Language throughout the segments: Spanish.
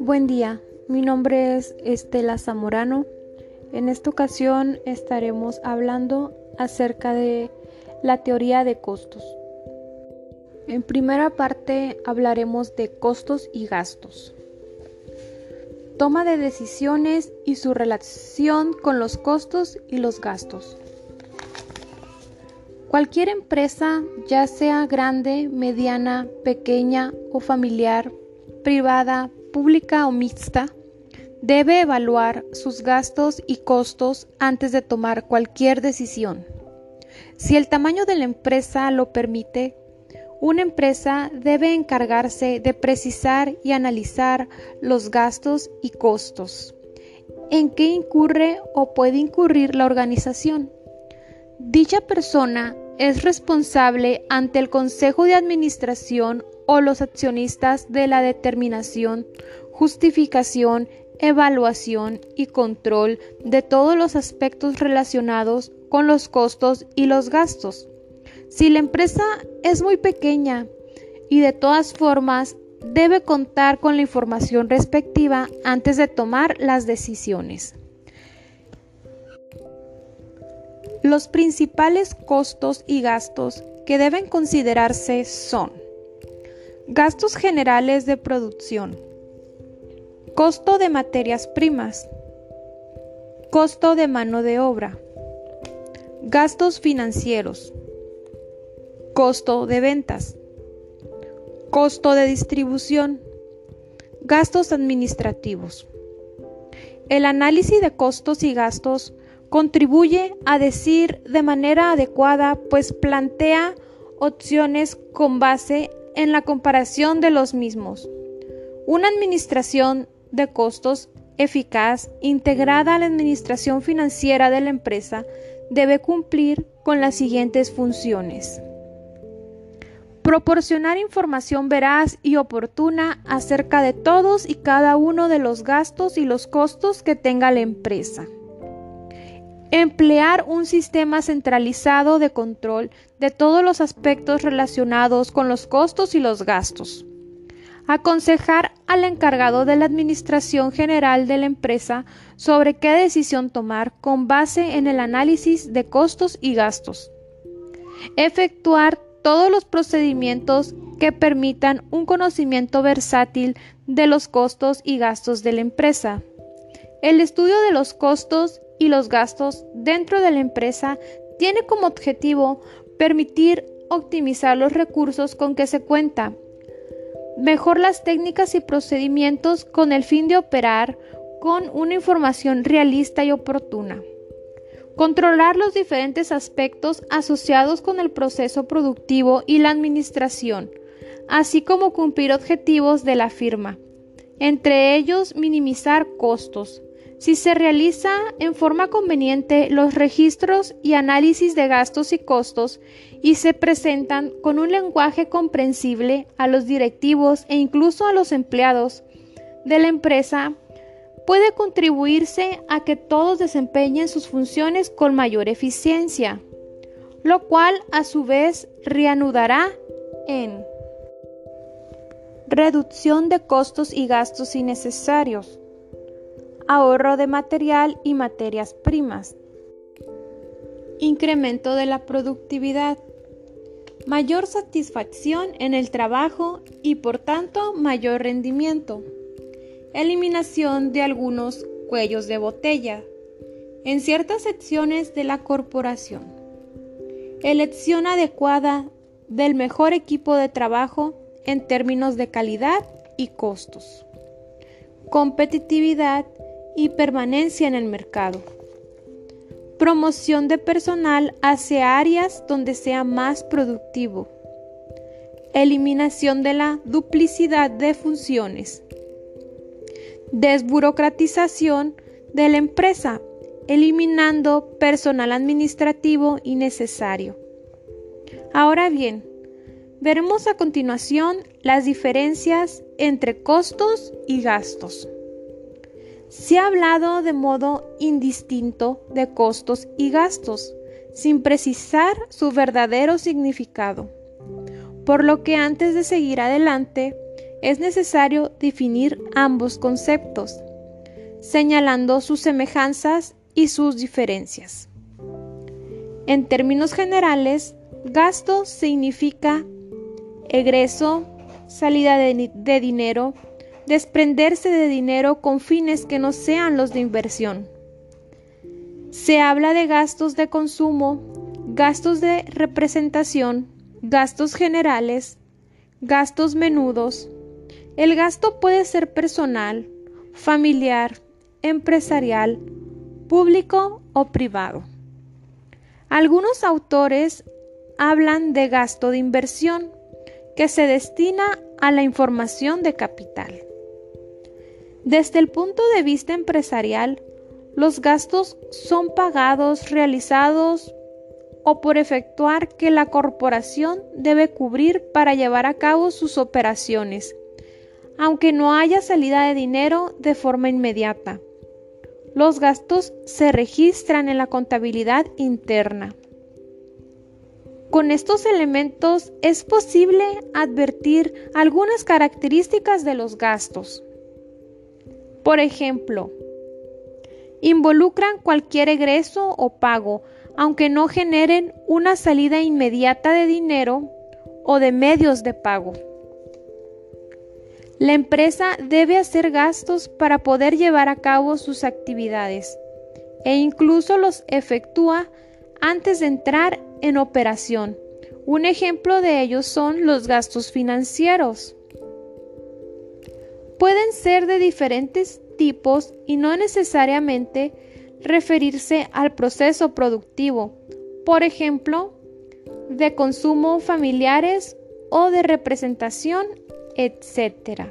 Buen día, mi nombre es Estela Zamorano. En esta ocasión estaremos hablando acerca de la teoría de costos. En primera parte hablaremos de costos y gastos. Toma de decisiones y su relación con los costos y los gastos. Cualquier empresa, ya sea grande, mediana, pequeña o familiar, privada, pública o mixta, debe evaluar sus gastos y costos antes de tomar cualquier decisión. Si el tamaño de la empresa lo permite, una empresa debe encargarse de precisar y analizar los gastos y costos, en qué incurre o puede incurrir la organización. Dicha persona es responsable ante el Consejo de Administración o los accionistas de la determinación, justificación, evaluación y control de todos los aspectos relacionados con los costos y los gastos. Si la empresa es muy pequeña y de todas formas debe contar con la información respectiva antes de tomar las decisiones. Los principales costos y gastos que deben considerarse son Gastos generales de producción. Costo de materias primas. Costo de mano de obra. Gastos financieros. Costo de ventas. Costo de distribución. Gastos administrativos. El análisis de costos y gastos contribuye a decir de manera adecuada, pues plantea opciones con base en la comparación de los mismos. Una administración de costos eficaz, integrada a la administración financiera de la empresa, debe cumplir con las siguientes funciones. Proporcionar información veraz y oportuna acerca de todos y cada uno de los gastos y los costos que tenga la empresa. Emplear un sistema centralizado de control de todos los aspectos relacionados con los costos y los gastos. Aconsejar al encargado de la Administración General de la empresa sobre qué decisión tomar con base en el análisis de costos y gastos. Efectuar todos los procedimientos que permitan un conocimiento versátil de los costos y gastos de la empresa. El estudio de los costos y los gastos dentro de la empresa tiene como objetivo permitir optimizar los recursos con que se cuenta, mejor las técnicas y procedimientos con el fin de operar con una información realista y oportuna. Controlar los diferentes aspectos asociados con el proceso productivo y la administración, así como cumplir objetivos de la firma, entre ellos minimizar costos, si se realiza en forma conveniente los registros y análisis de gastos y costos y se presentan con un lenguaje comprensible a los directivos e incluso a los empleados de la empresa, puede contribuirse a que todos desempeñen sus funciones con mayor eficiencia, lo cual a su vez reanudará en reducción de costos y gastos innecesarios, ahorro de material y materias primas, incremento de la productividad, mayor satisfacción en el trabajo y por tanto mayor rendimiento, eliminación de algunos cuellos de botella en ciertas secciones de la corporación, elección adecuada del mejor equipo de trabajo en términos de calidad y costos, competitividad y permanencia en el mercado. Promoción de personal hacia áreas donde sea más productivo. Eliminación de la duplicidad de funciones. Desburocratización de la empresa, eliminando personal administrativo innecesario. Ahora bien, veremos a continuación las diferencias entre costos y gastos. Se ha hablado de modo indistinto de costos y gastos. sin precisar su verdadero significado. Por lo que antes de seguir adelante, es necesario definir ambos conceptos, señalando sus semejanzas y sus diferencias. En términos generales, gasto significa egreso, salida de, dinero, desprenderse de dinero con fines que no sean los de inversión. Se habla de gastos de consumo, gastos de representación, gastos generales, gastos menudos. El gasto puede ser personal, familiar, empresarial, público o privado. Algunos autores hablan de gasto de inversión que se destina a la información de capital. Desde el punto de vista empresarial, los gastos son pagados, realizados o por efectuar que la corporación debe cubrir para llevar a cabo sus operaciones, aunque no haya salida de dinero de forma inmediata. Los gastos se registran en la contabilidad interna. Con estos elementos es posible advertir algunas características de los gastos. Por ejemplo, involucran cualquier egreso o pago, aunque no generen una salida inmediata de dinero o de medios de pago. La empresa debe hacer gastos para poder llevar a cabo sus actividades e incluso los efectúa antes de entrar en operación. Un ejemplo de ellos son los gastos financieros. Pueden ser de diferentes tipos y no necesariamente referirse al proceso productivo, por ejemplo, de consumo familiares o de representación, etc.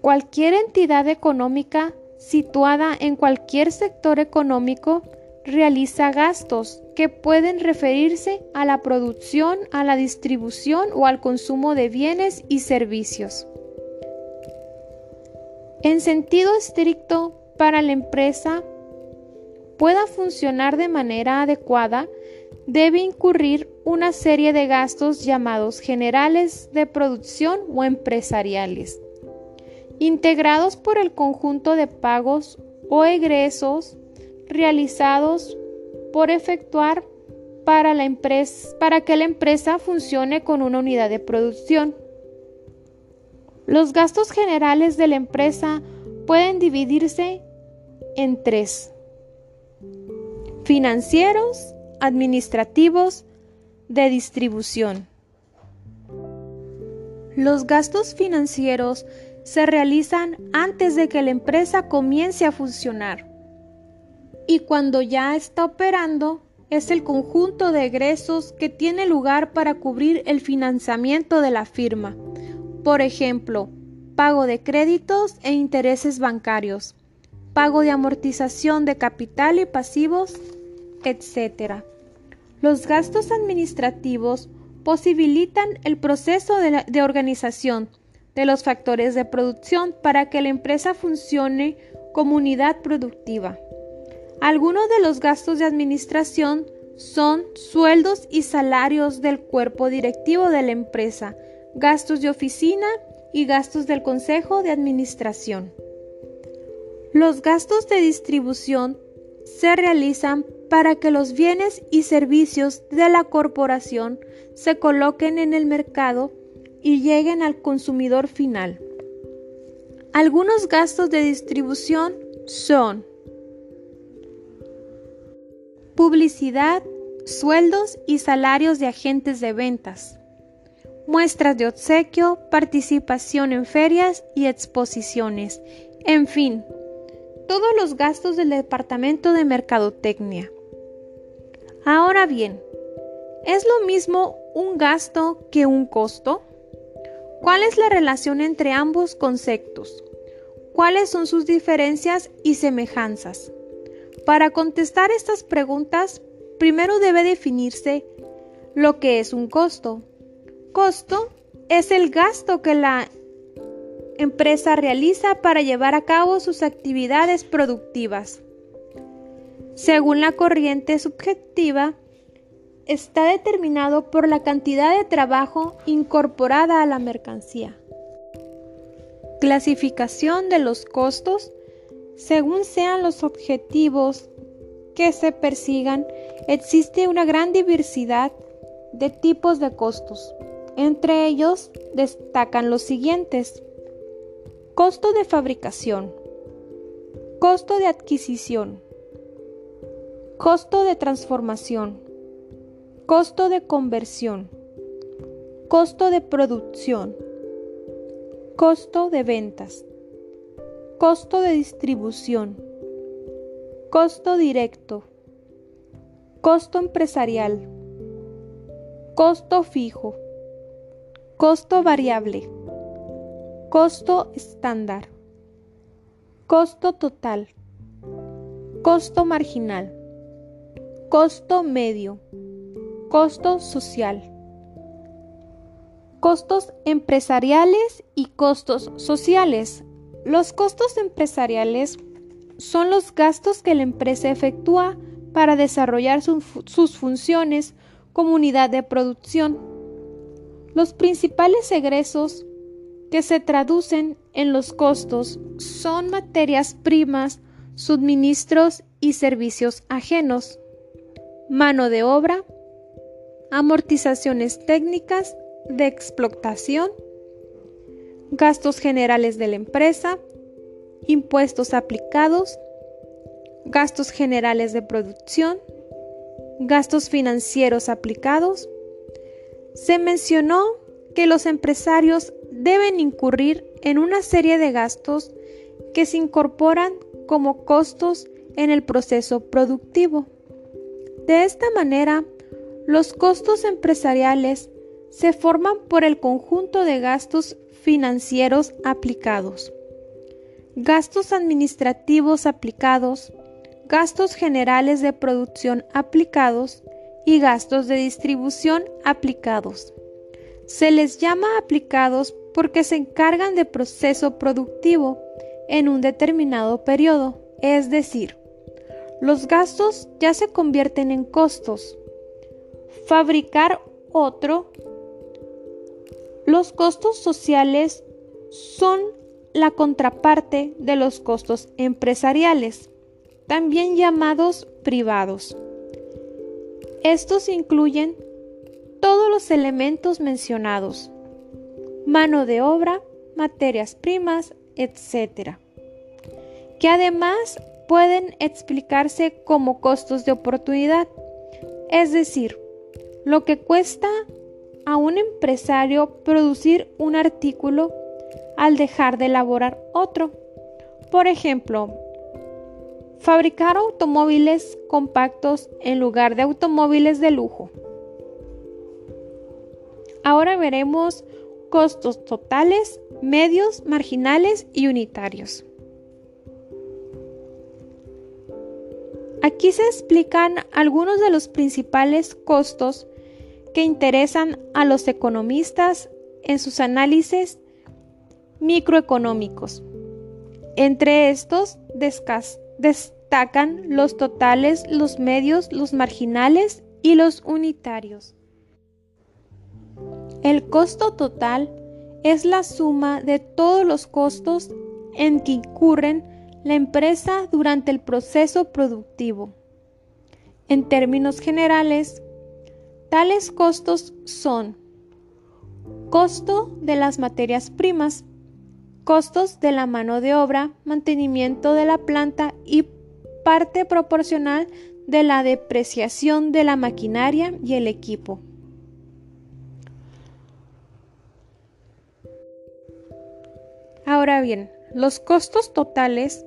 Cualquier entidad económica situada en cualquier sector económico realiza gastos que pueden referirse a la producción, a la distribución o al consumo de bienes y servicios. En sentido estricto, para la empresa pueda funcionar de manera adecuada, debe incurrir una serie de gastos llamados generales de producción o empresariales, integrados por el conjunto de pagos o egresos realizados por efectuar para, la empresa, para que la empresa funcione con una unidad de producción. Los gastos generales de la empresa pueden dividirse en tres. Financieros, administrativos, de distribución. Los gastos financieros se realizan antes de que la empresa comience a funcionar y cuando ya está operando es el conjunto de egresos que tiene lugar para cubrir el financiamiento de la firma por ejemplo, pago de créditos e intereses bancarios, pago de amortización de capital y pasivos, etc. Los gastos administrativos posibilitan el proceso de, de, organización de los factores de producción para que la empresa funcione como unidad productiva. Algunos de los gastos de administración son sueldos y salarios del cuerpo directivo de la empresa, gastos de oficina y gastos del Consejo de Administración. Los gastos de distribución se realizan para que los bienes y servicios de la corporación se coloquen en el mercado y lleguen al consumidor final. Algunos gastos de distribución son publicidad, sueldos y salarios de agentes de ventas, muestras de obsequio, participación en ferias y exposiciones, en fin, todos los gastos del Departamento de Mercadotecnia. Ahora bien, ¿es lo mismo un gasto que un costo? ¿Cuál es la relación entre ambos conceptos? ¿Cuáles son sus diferencias y semejanzas? Para contestar estas preguntas, primero debe definirse lo que es un costo, Costo es el gasto que la empresa realiza para llevar a cabo sus actividades productivas. según la corriente subjetiva, está determinado por la cantidad de trabajo incorporada a la mercancía. Clasificación de los costos según sean los objetivos que se persigan, existe una gran diversidad de tipos de costos. Entre ellos destacan los siguientes. Costo de fabricación. Costo de adquisición. Costo de transformación. Costo de conversión. Costo de producción. Costo de ventas. Costo de distribución. Costo directo. Costo empresarial. Costo fijo. Costo variable. Costo estándar. Costo total. Costo marginal. Costo medio. Costo social. Costos empresariales y costos sociales. Los costos empresariales son los gastos que la empresa efectúa para desarrollar sus funciones como unidad de producción. Los principales egresos que se traducen en los costos son materias primas, suministros y servicios ajenos, mano de obra, amortizaciones técnicas de explotación, gastos generales de la empresa, impuestos aplicados, gastos generales de producción, gastos financieros aplicados. Se mencionó que los empresarios deben incurrir en una serie de gastos que se incorporan como costos en el proceso productivo. De esta manera, los costos empresariales se forman por el conjunto de gastos financieros aplicados, gastos administrativos aplicados, gastos generales de producción aplicados y gastos de distribución aplicados. Se les llama aplicados porque se encargan de proceso productivo en un determinado periodo, es decir, los gastos ya se convierten en costos. Fabricar otro los costos sociales son la contraparte de los costos empresariales, también llamados privados. Estos incluyen todos los elementos mencionados, mano de obra, materias primas, etc., que además pueden explicarse como costos de oportunidad, es decir, lo que cuesta a un empresario producir un artículo al dejar de elaborar otro. Por ejemplo, fabricar automóviles compactos en lugar de automóviles de lujo. Ahora veremos costos totales, medios, marginales y unitarios. Aquí se explican algunos de los principales costos que interesan a los economistas en sus análisis microeconómicos. Entre estos destacan los totales, los medios, los marginales y los unitarios. El costo total es la suma de todos los costos en que incurren la empresa durante el proceso productivo. En términos generales, Tales costos son costo de las materias primas, costos de la mano de obra, mantenimiento de la planta y parte proporcional de la depreciación de la maquinaria y el equipo. Ahora bien, los costos totales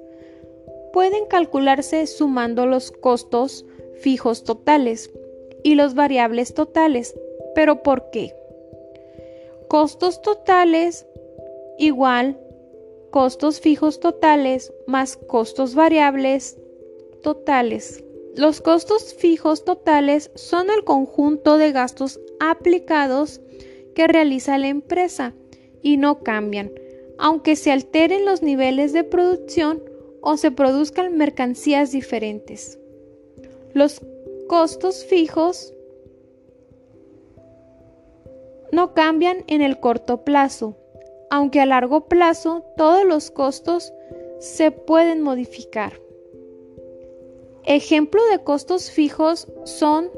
pueden calcularse sumando los costos fijos totales y los variables totales. ¿Pero por qué? Costos totales igual costos fijos totales más costos variables totales. Los costos fijos totales son el conjunto de gastos aplicados que realiza la empresa y no cambian, aunque se alteren los niveles de producción o se produzcan mercancías diferentes. Los costos fijos no cambian en el corto plazo, aunque a largo plazo todos los costos se pueden modificar. Ejemplo de costos fijos son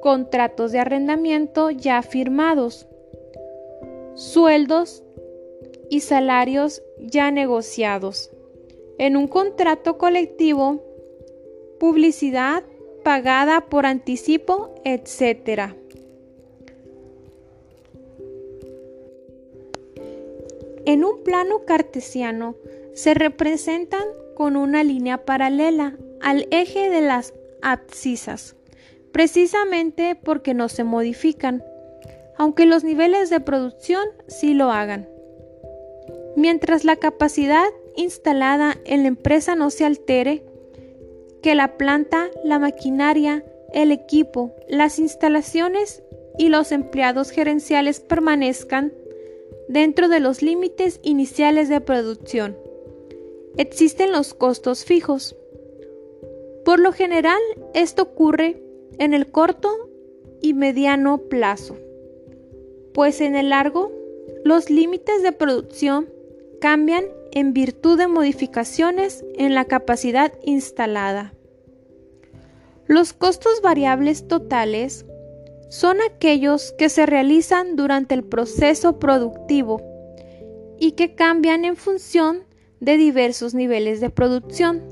contratos de arrendamiento ya firmados, sueldos y salarios ya negociados. En un contrato colectivo, publicidad pagada por anticipo, etc. En un plano cartesiano se representan con una línea paralela al eje de las abscisas, precisamente porque no se modifican, aunque los niveles de producción sí lo hagan. Mientras la capacidad instalada en la empresa no se altere, que la planta, la maquinaria, el equipo, las instalaciones y los empleados gerenciales permanezcan dentro de los límites iniciales de producción. Existen los costos fijos, por lo general, esto ocurre en el corto y mediano plazo, pues en el largo, los límites de producción cambian en virtud de modificaciones en la capacidad instalada. Los costos variables totales son aquellos que se realizan durante el proceso productivo y que cambian en función de diversos niveles de producción.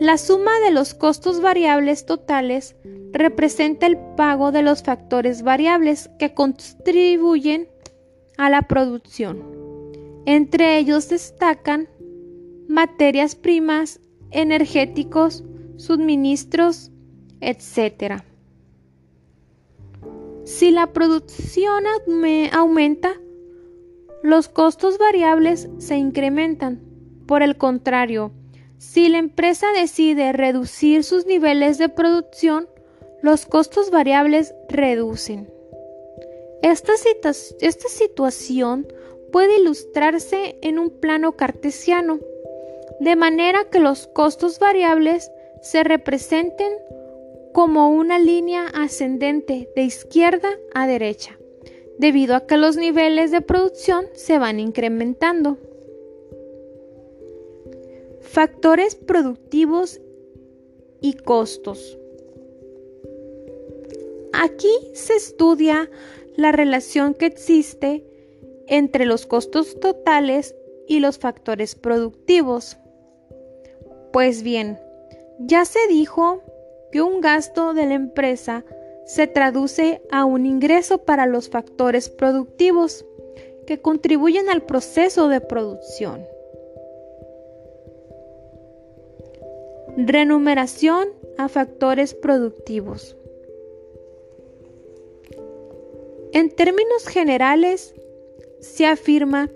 La suma de los costos variables totales representa el pago de los factores variables que contribuyen a la producción. Entre ellos destacan materias primas, energéticos, suministros, etc. Si la producción aumenta, los costos variables se incrementan. Por el contrario, si la empresa decide reducir sus niveles de producción, los costos variables reducen. Esta, esta, situación puede ilustrarse en un plano cartesiano, de manera que los costos variables se representen como una línea ascendente de izquierda a derecha, debido a que los niveles de producción se van incrementando. Factores productivos y costos. Aquí se estudia la relación que existe entre los costos totales y los factores productivos. Pues bien, ya se dijo que un gasto de la empresa se traduce a un ingreso para los factores productivos que contribuyen al proceso de producción. Renumeración a factores productivos. En términos generales, se afirma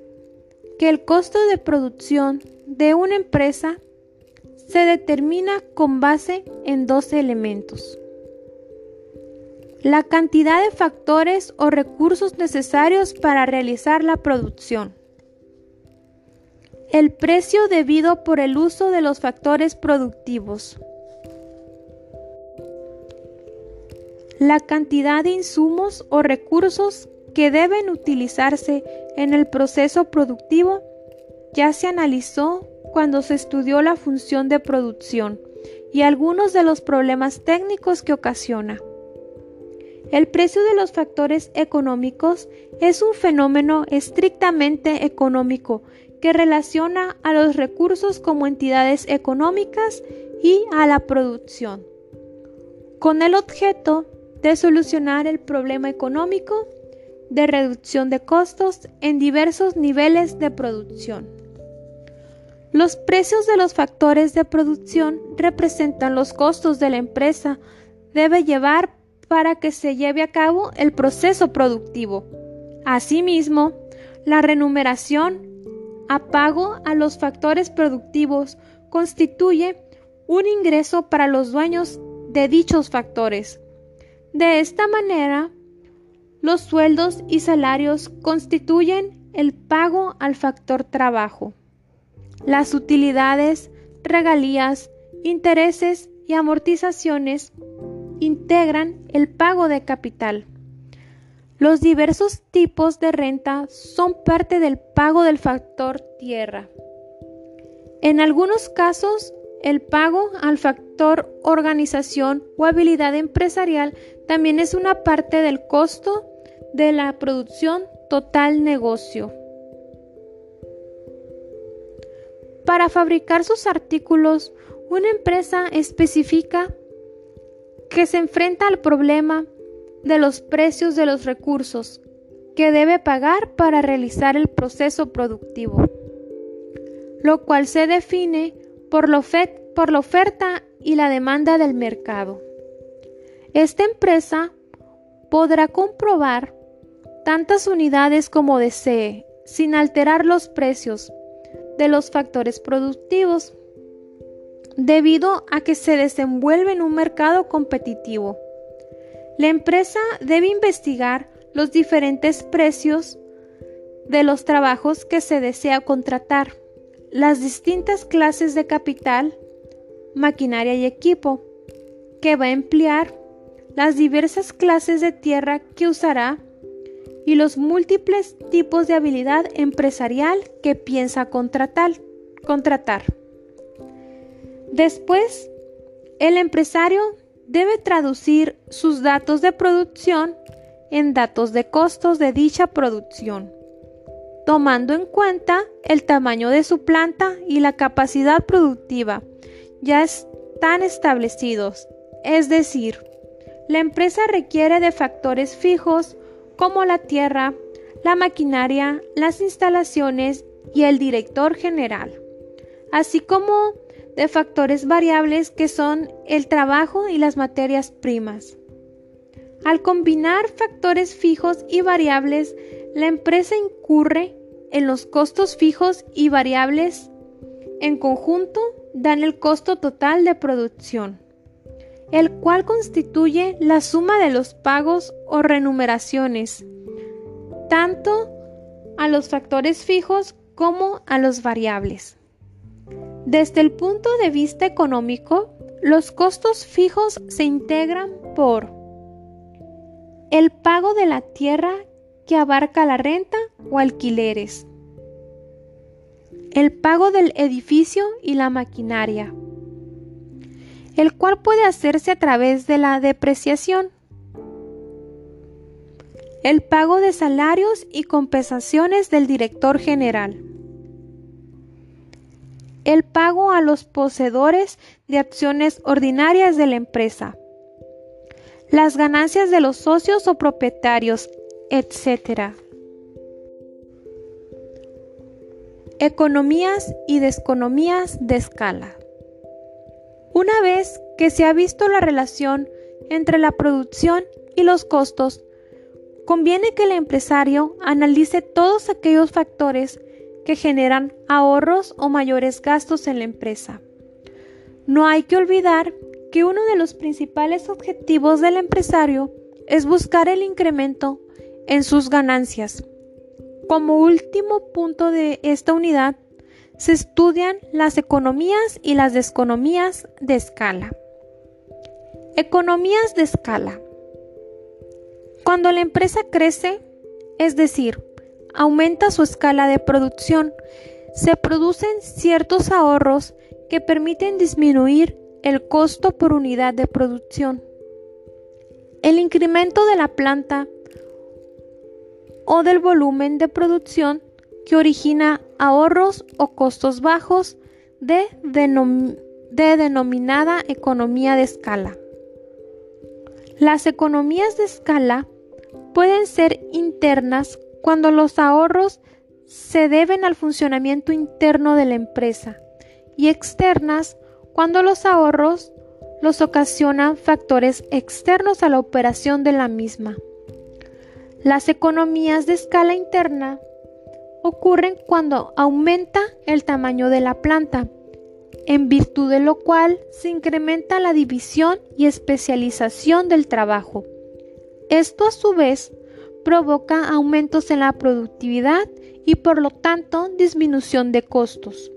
que el costo de producción de una empresa se determina con base en dos elementos. La cantidad de factores o recursos necesarios para realizar la producción el precio debido por el uso de los factores productivos. La cantidad de insumos o recursos que deben utilizarse en el proceso productivo ya se analizó cuando se estudió la función de producción y algunos de los problemas técnicos que ocasiona. El precio de los factores económicos es un fenómeno estrictamente económico que relaciona a los recursos como entidades económicas y a la producción, con el objeto de solucionar el problema económico de reducción de costos en diversos niveles de producción. Los precios de los factores de producción representan los costos de la empresa debe llevar para que se lleve a cabo el proceso productivo. Asimismo, la remuneración pago a los factores productivos constituye un ingreso para los dueños de dichos factores. De esta manera, los sueldos y salarios constituyen el pago al factor trabajo. Las utilidades, regalías, intereses y amortizaciones integran el pago de capital. Los diversos tipos de renta son parte del pago del factor tierra. En algunos casos, el pago al factor organización o habilidad empresarial también es una parte del costo de la producción total negocio. Para fabricar sus artículos, una empresa especifica que se enfrenta al problema de los precios de los recursos que debe pagar para realizar el proceso productivo, lo cual se define por la, oferta y la demanda del mercado. Esta empresa podrá comprobar tantas unidades como desee, sin alterar los precios de los factores productivos debido a que se desenvuelve en un mercado competitivo. La empresa debe investigar los diferentes precios de los trabajos que se desea contratar, las distintas clases de capital, maquinaria y equipo que va a emplear, las diversas clases de tierra que usará y los múltiples tipos de habilidad empresarial que piensa contratar. contratar. Después, el empresario debe traducir sus datos de producción en datos de costos de dicha producción, tomando en cuenta el tamaño de su planta y la capacidad productiva ya están establecidos, es decir, la empresa requiere de factores fijos como la tierra, la maquinaria, las instalaciones y el director general, así como de factores variables que son el trabajo y las materias primas. Al combinar factores fijos y variables, la empresa incurre en los costos fijos y variables. En conjunto dan el costo total de producción, el cual constituye la suma de los pagos o renumeraciones, tanto a los factores fijos como a los variables. Desde el punto de vista económico, los costos fijos se integran por el pago de la tierra que abarca la renta o alquileres, el pago del edificio y la maquinaria, el cual puede hacerse a través de la depreciación, el pago de salarios y compensaciones del director general, el pago a los poseedores de acciones ordinarias de la empresa, las ganancias de los socios o propietarios, etc. Economías y desconomías de escala. Una vez que se ha visto la relación entre la producción y los costos, conviene que el empresario analice todos aquellos factores que generan ahorros o mayores gastos en la empresa. No hay que olvidar que uno de los principales objetivos del empresario es buscar el incremento en sus ganancias. Como último punto de esta unidad, se estudian las economías y las desconomías de escala. Economías de escala. Cuando la empresa crece, es decir, aumenta su escala de producción, se producen ciertos ahorros que permiten disminuir el costo por unidad de producción. El incremento de la planta o del volumen de producción que origina ahorros o costos bajos de, de denominada economía de escala. Las economías de escala pueden ser internas cuando los ahorros se deben al funcionamiento interno de la empresa y externas cuando los ahorros los ocasionan factores externos a la operación de la misma. Las economías de escala interna ocurren cuando aumenta el tamaño de la planta, en virtud de lo cual se incrementa la división y especialización del trabajo. Esto a su vez provoca aumentos en la productividad y por lo tanto disminución de costos.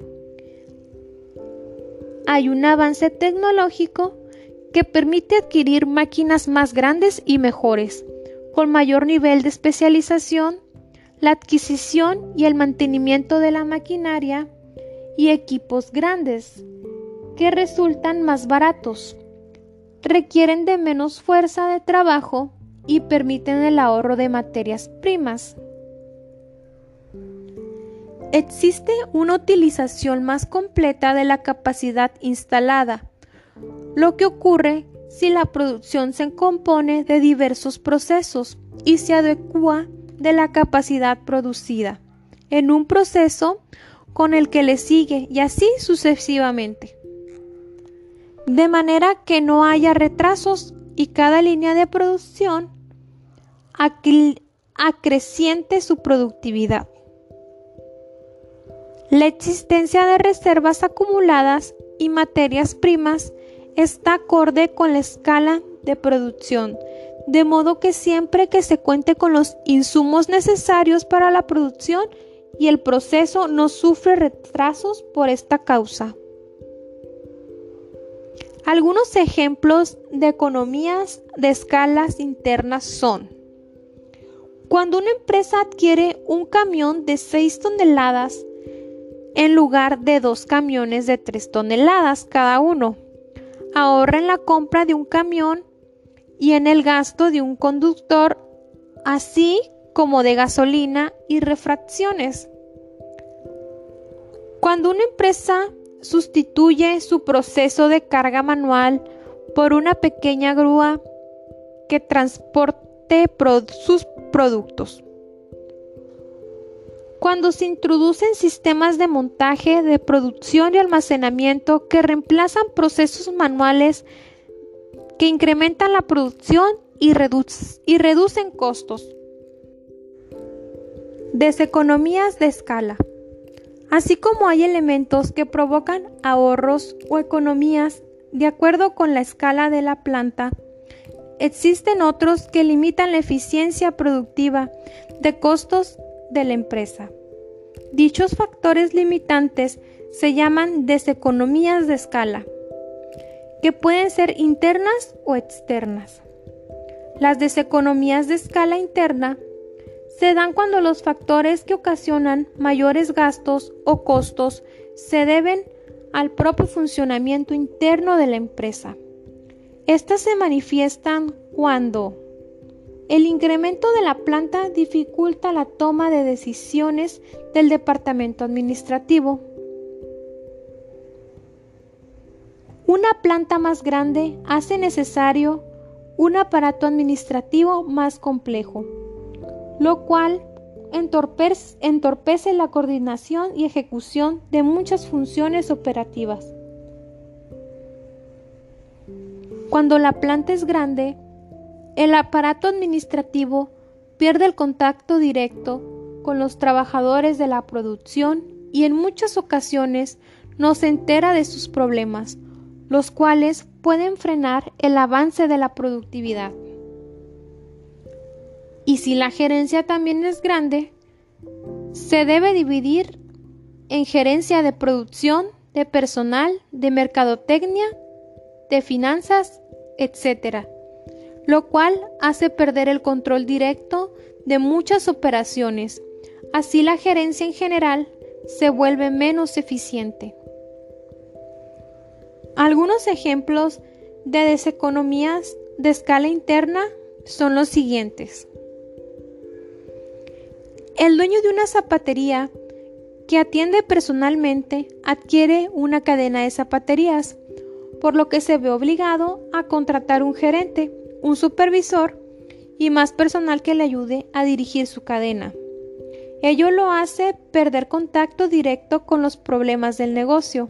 Hay un avance tecnológico que permite adquirir máquinas más grandes y mejores, con mayor nivel de especialización, la adquisición y el mantenimiento de la maquinaria y equipos grandes, que resultan más baratos, requieren de menos fuerza de trabajo y permiten el ahorro de materias primas. Existe una utilización más completa de la capacidad instalada, lo que ocurre si la producción se compone de diversos procesos y se adecua de la capacidad producida en un proceso con el que le sigue y así sucesivamente. De manera que no haya retrasos y cada línea de producción acreciente su productividad. La existencia de reservas acumuladas y materias primas está acorde con la escala de producción, de modo que siempre que se cuente con los insumos necesarios para la producción y el proceso no sufre retrasos por esta causa. Algunos ejemplos de economías de escalas internas son cuando una empresa adquiere un camión de 6 toneladas en lugar de dos camiones de 3 toneladas cada uno, ahorra en la compra de un camión y en el gasto de un conductor, así como de gasolina y refracciones. Cuando una empresa sustituye su proceso de carga manual por una pequeña grúa que transporte sus productos. Cuando se introducen sistemas de montaje, de producción y almacenamiento que reemplazan procesos manuales que incrementan la producción y, reducen costos. Deseconomías de escala. Así como hay elementos que provocan ahorros o economías de acuerdo con la escala de la planta, Existen otros que limitan la eficiencia productiva de costos de la empresa. Dichos factores limitantes se llaman deseconomías de escala, que pueden ser internas o externas. Las deseconomías de escala interna se dan cuando los factores que ocasionan mayores gastos o costos se deben al propio funcionamiento interno de la empresa. Estas se manifiestan cuando el incremento de la planta dificulta la toma de decisiones del departamento administrativo. Una planta más grande hace necesario un aparato administrativo más complejo, lo cual entorpece, la coordinación y ejecución de muchas funciones operativas. Cuando la planta es grande, el aparato administrativo pierde el contacto directo con los trabajadores de la producción y en muchas ocasiones no se entera de sus problemas, los cuales pueden frenar el avance de la productividad. Y si la gerencia también es grande, se debe dividir en gerencia de producción, de personal, de mercadotecnia, de finanzas etc., lo cual hace perder el control directo de muchas operaciones. Así la gerencia en general se vuelve menos eficiente. Algunos ejemplos de deseconomías de escala interna son los siguientes. El dueño de una zapatería que atiende personalmente adquiere una cadena de zapaterías por lo que se ve obligado a contratar un gerente, un supervisor y más personal que le ayude a dirigir su cadena. Ello lo hace perder contacto directo con los problemas del negocio.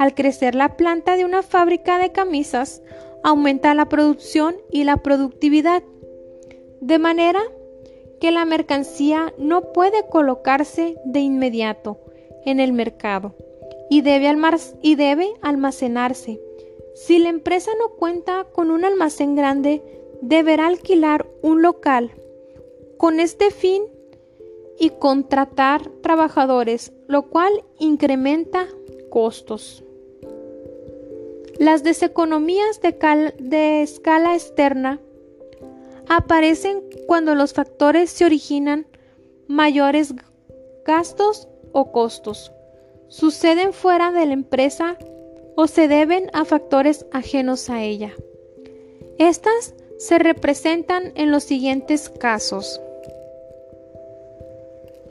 Al crecer la planta de una fábrica de camisas, aumenta la producción y la productividad, de manera que la mercancía no puede colocarse de inmediato en el mercado y debe, y debe almacenarse. Si la empresa no cuenta con un almacén grande, deberá alquilar un local con este fin y contratar trabajadores, lo cual incrementa costos. Las deseconomías de, escala externa aparecen cuando los factores se originan mayores gastos o costos, suceden fuera de la empresa o se deben a factores ajenos a ella. Estas se representan en los siguientes casos.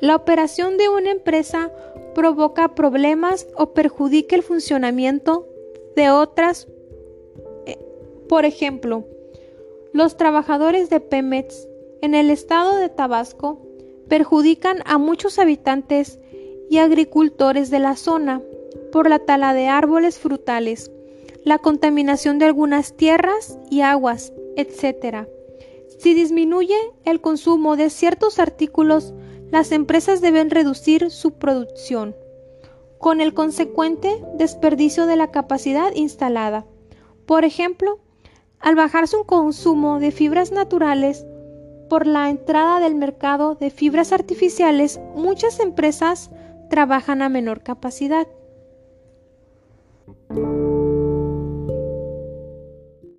La operación de una empresa provoca problemas o perjudica el funcionamiento de otras. Eh, por ejemplo, los trabajadores de Pemex en el estado de Tabasco perjudican a muchos habitantes y agricultores de la zona por la tala de árboles frutales, la contaminación de algunas tierras y aguas, etc. Si disminuye el consumo de ciertos artículos las empresas deben reducir su producción, con el consecuente desperdicio de la capacidad instalada. Por ejemplo, al bajar su consumo de fibras naturales por la entrada del mercado de fibras artificiales, muchas empresas trabajan a menor capacidad.